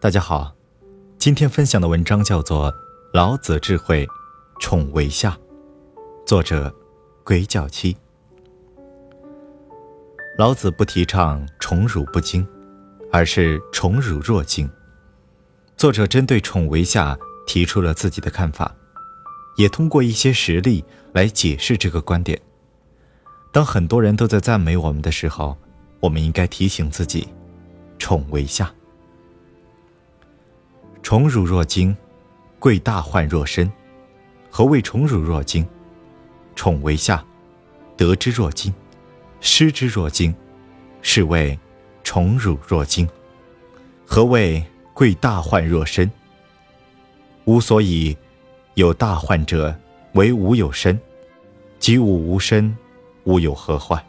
大家好，今天分享的文章叫做《老子智慧，宠为下》，作者鬼脚七。老子不提倡宠辱不惊，而是宠辱若惊。作者针对宠为下提出了自己的看法，也通过一些实例来解释这个观点。当很多人都在赞美我们的时候，我们应该提醒自己，宠为下。宠辱若惊，贵大患若身。何谓宠辱若惊？宠为下，得之若惊，失之若惊，是谓宠辱若惊。何谓贵大患若身？吾所以有大患者，为吾有身。及吾无身，吾有何患？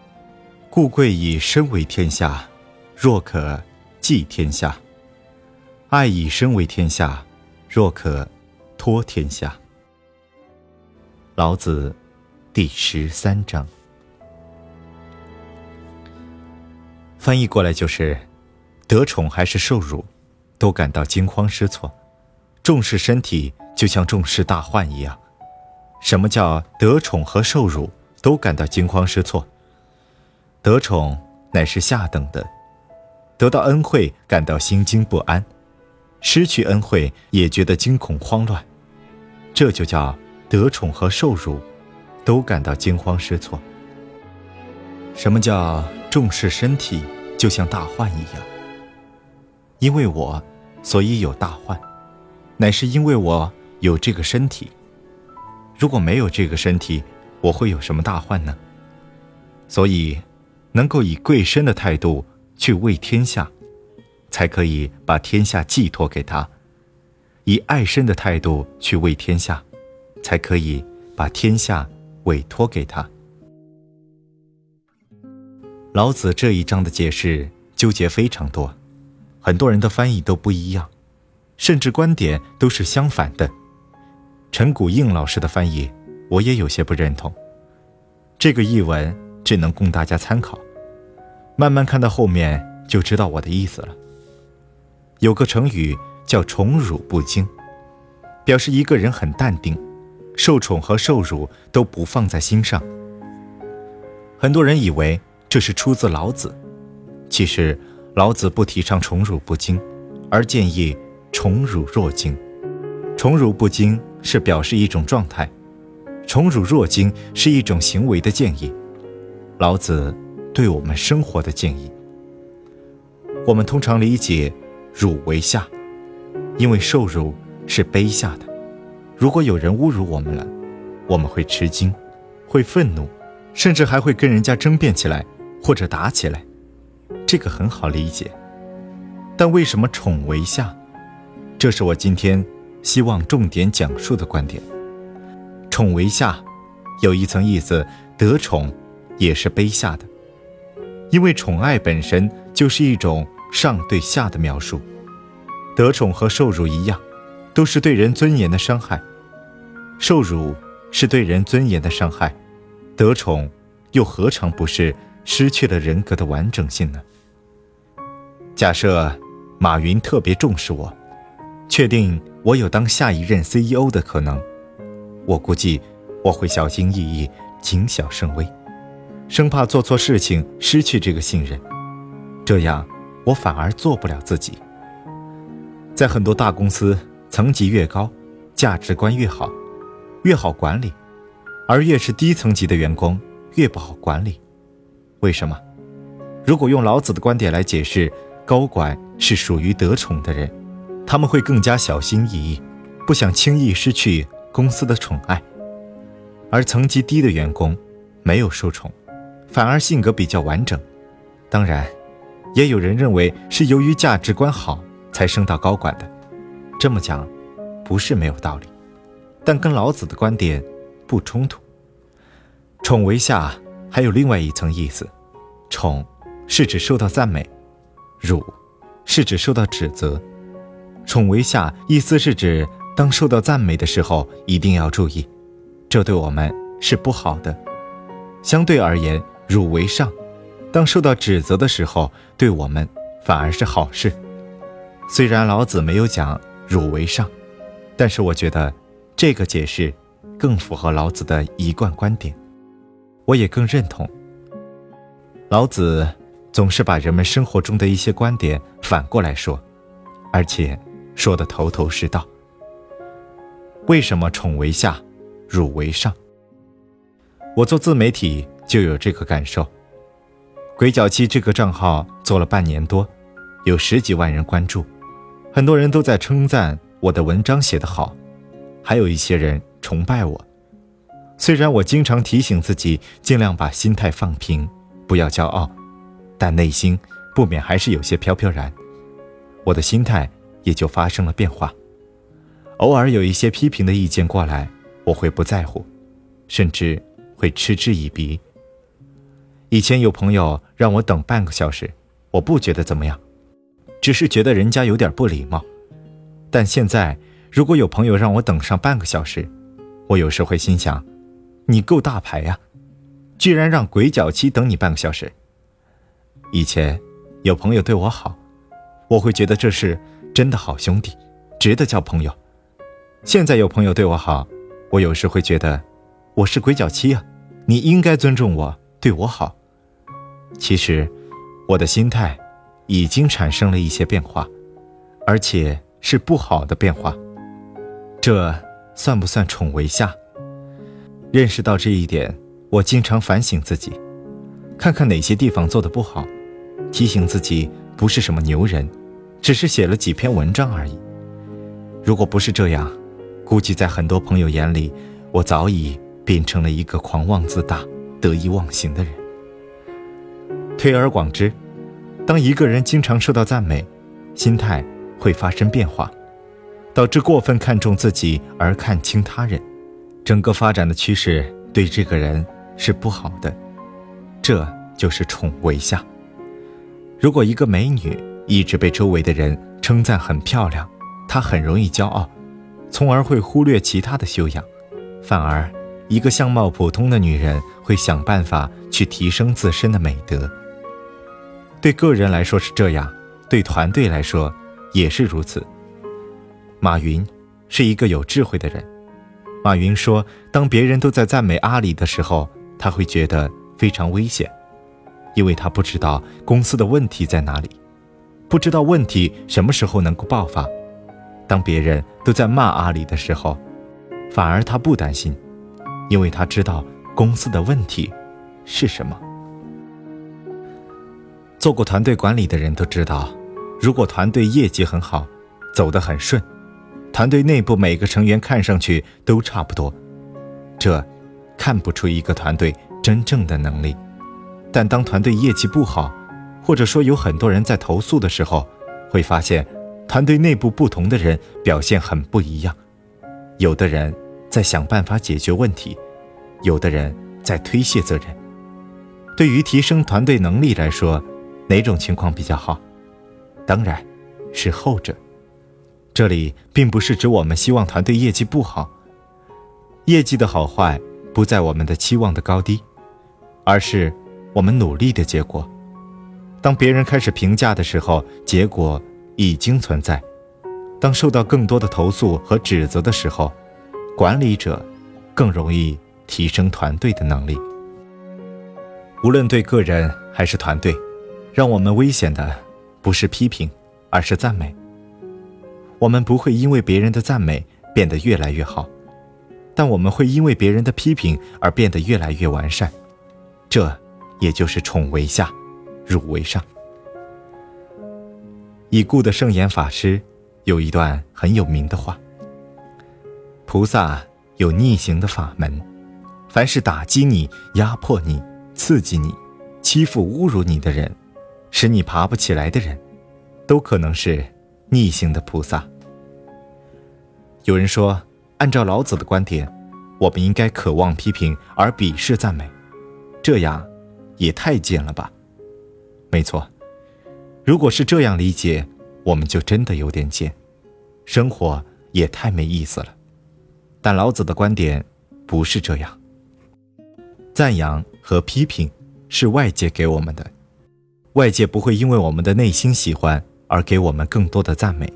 故贵以身为天下，若可寄天下。爱以身为天下，若可托天下。老子第十三章翻译过来就是：得宠还是受辱，都感到惊慌失措；重视身体，就像重视大患一样。什么叫得宠和受辱都感到惊慌失措？得宠乃是下等的，得到恩惠感到心惊不安。失去恩惠也觉得惊恐慌乱，这就叫得宠和受辱，都感到惊慌失措。什么叫重视身体就像大患一样？因为我，所以有大患，乃是因为我有这个身体。如果没有这个身体，我会有什么大患呢？所以，能够以贵身的态度去为天下。才可以把天下寄托给他，以爱身的态度去为天下，才可以把天下委托给他。老子这一章的解释纠结非常多，很多人的翻译都不一样，甚至观点都是相反的。陈谷应老师的翻译，我也有些不认同。这个译文只能供大家参考，慢慢看到后面就知道我的意思了。有个成语叫“宠辱不惊”，表示一个人很淡定，受宠和受辱都不放在心上。很多人以为这是出自老子，其实老子不提倡宠辱不惊，而建议宠辱若惊。宠辱不惊是表示一种状态，宠辱若惊是一种行为的建议。老子对我们生活的建议，我们通常理解。辱为下，因为受辱是卑下的。如果有人侮辱我们了，我们会吃惊，会愤怒，甚至还会跟人家争辩起来，或者打起来。这个很好理解。但为什么宠为下？这是我今天希望重点讲述的观点。宠为下，有一层意思，得宠也是卑下的，因为宠爱本身就是一种。上对下的描述，得宠和受辱一样，都是对人尊严的伤害。受辱是对人尊严的伤害，得宠又何尝不是失去了人格的完整性呢？假设马云特别重视我，确定我有当下一任 CEO 的可能，我估计我会小心翼翼、谨小慎微，生怕做错事情失去这个信任，这样。我反而做不了自己。在很多大公司，层级越高，价值观越好，越好管理；而越是低层级的员工，越不好管理。为什么？如果用老子的观点来解释，高管是属于得宠的人，他们会更加小心翼翼，不想轻易失去公司的宠爱；而层级低的员工，没有受宠，反而性格比较完整。当然。也有人认为是由于价值观好才升到高管的，这么讲不是没有道理，但跟老子的观点不冲突。宠为下还有另外一层意思，宠是指受到赞美，辱是指受到指责。宠为下意思是指当受到赞美的时候一定要注意，这对我们是不好的。相对而言，辱为上。当受到指责的时候，对我们反而是好事。虽然老子没有讲汝为上，但是我觉得这个解释更符合老子的一贯观点，我也更认同。老子总是把人们生活中的一些观点反过来说，而且说的头头是道。为什么宠为下，辱为上？我做自媒体就有这个感受。鬼脚七这个账号做了半年多，有十几万人关注，很多人都在称赞我的文章写得好，还有一些人崇拜我。虽然我经常提醒自己尽量把心态放平，不要骄傲，但内心不免还是有些飘飘然。我的心态也就发生了变化。偶尔有一些批评的意见过来，我会不在乎，甚至会嗤之以鼻。以前有朋友让我等半个小时，我不觉得怎么样，只是觉得人家有点不礼貌。但现在，如果有朋友让我等上半个小时，我有时会心想：你够大牌呀，居然让鬼脚七等你半个小时。以前有朋友对我好，我会觉得这是真的好兄弟，值得交朋友。现在有朋友对我好，我有时会觉得，我是鬼脚七啊，你应该尊重我，对我好。其实，我的心态已经产生了一些变化，而且是不好的变化。这算不算宠为下？认识到这一点，我经常反省自己，看看哪些地方做的不好，提醒自己不是什么牛人，只是写了几篇文章而已。如果不是这样，估计在很多朋友眼里，我早已变成了一个狂妄自大、得意忘形的人。推而广之，当一个人经常受到赞美，心态会发生变化，导致过分看重自己而看轻他人，整个发展的趋势对这个人是不好的。这就是宠为下。如果一个美女一直被周围的人称赞很漂亮，她很容易骄傲。从而会忽略其他的修养，反而一个相貌普通的女人会想办法去提升自身的美德。对个人来说是这样，对团队来说也是如此。马云是一个有智慧的人。马云说，当别人都在赞美阿里的时候，他会觉得非常危险，因为他不知道公司的问题在哪里，不知道问题什么时候能够爆发。当别人都在骂阿里的时候，反而他不担心，因为他知道公司的问题是什么。做过团队管理的人都知道，如果团队业绩很好，走得很顺，团队内部每个成员看上去都差不多，这看不出一个团队真正的能力。但当团队业绩不好，或者说有很多人在投诉的时候，会发现。团队内部不同的人表现很不一样，有的人在想办法解决问题，有的人在推卸责任。对于提升团队能力来说，哪种情况比较好？当然，是后者。这里并不是指我们希望团队业绩不好，业绩的好坏不在我们的期望的高低，而是我们努力的结果。当别人开始评价的时候，结果。已经存在。当受到更多的投诉和指责的时候，管理者更容易提升团队的能力。无论对个人还是团队，让我们危险的不是批评，而是赞美。我们不会因为别人的赞美变得越来越好，但我们会因为别人的批评而变得越来越完善。这也就是宠为下，辱为上。已故的圣严法师有一段很有名的话：“菩萨有逆行的法门，凡是打击你、压迫你、刺激你、欺负、侮辱你的人，使你爬不起来的人，都可能是逆行的菩萨。”有人说，按照老子的观点，我们应该渴望批评而鄙视赞美，这样也太贱了吧？没错。如果是这样理解，我们就真的有点贱，生活也太没意思了。但老子的观点不是这样。赞扬和批评是外界给我们的，外界不会因为我们的内心喜欢而给我们更多的赞美，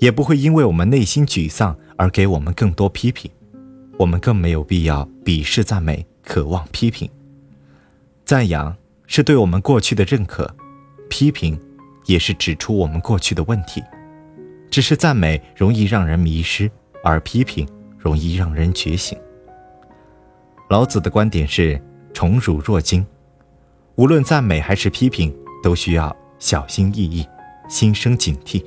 也不会因为我们内心沮丧而给我们更多批评。我们更没有必要鄙视赞美，渴望批评。赞扬是对我们过去的认可，批评也是指出我们过去的问题。只是赞美容易让人迷失，而批评容易让人觉醒。老子的观点是“宠辱若惊”，无论赞美还是批评，都需要小心翼翼，心生警惕。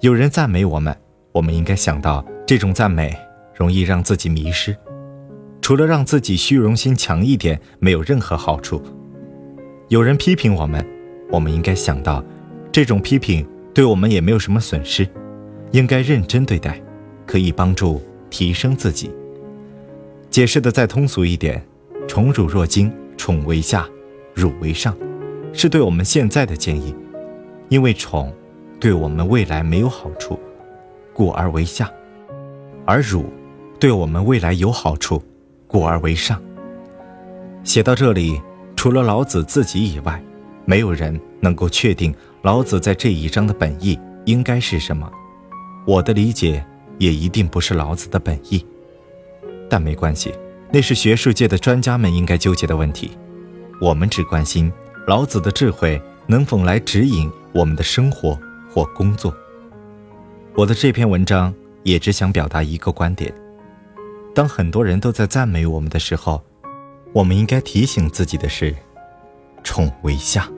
有人赞美我们，我们应该想到这种赞美。容易让自己迷失，除了让自己虚荣心强一点，没有任何好处。有人批评我们，我们应该想到，这种批评对我们也没有什么损失，应该认真对待，可以帮助提升自己。解释的再通俗一点，宠辱若惊，宠为下，辱为上，是对我们现在的建议，因为宠对我们未来没有好处，故而为下，而辱。对我们未来有好处，故而为上。写到这里，除了老子自己以外，没有人能够确定老子在这一章的本意应该是什么。我的理解也一定不是老子的本意，但没关系，那是学术界的专家们应该纠结的问题。我们只关心老子的智慧能否来指引我们的生活或工作。我的这篇文章也只想表达一个观点。当很多人都在赞美我们的时候，我们应该提醒自己的是：宠为下。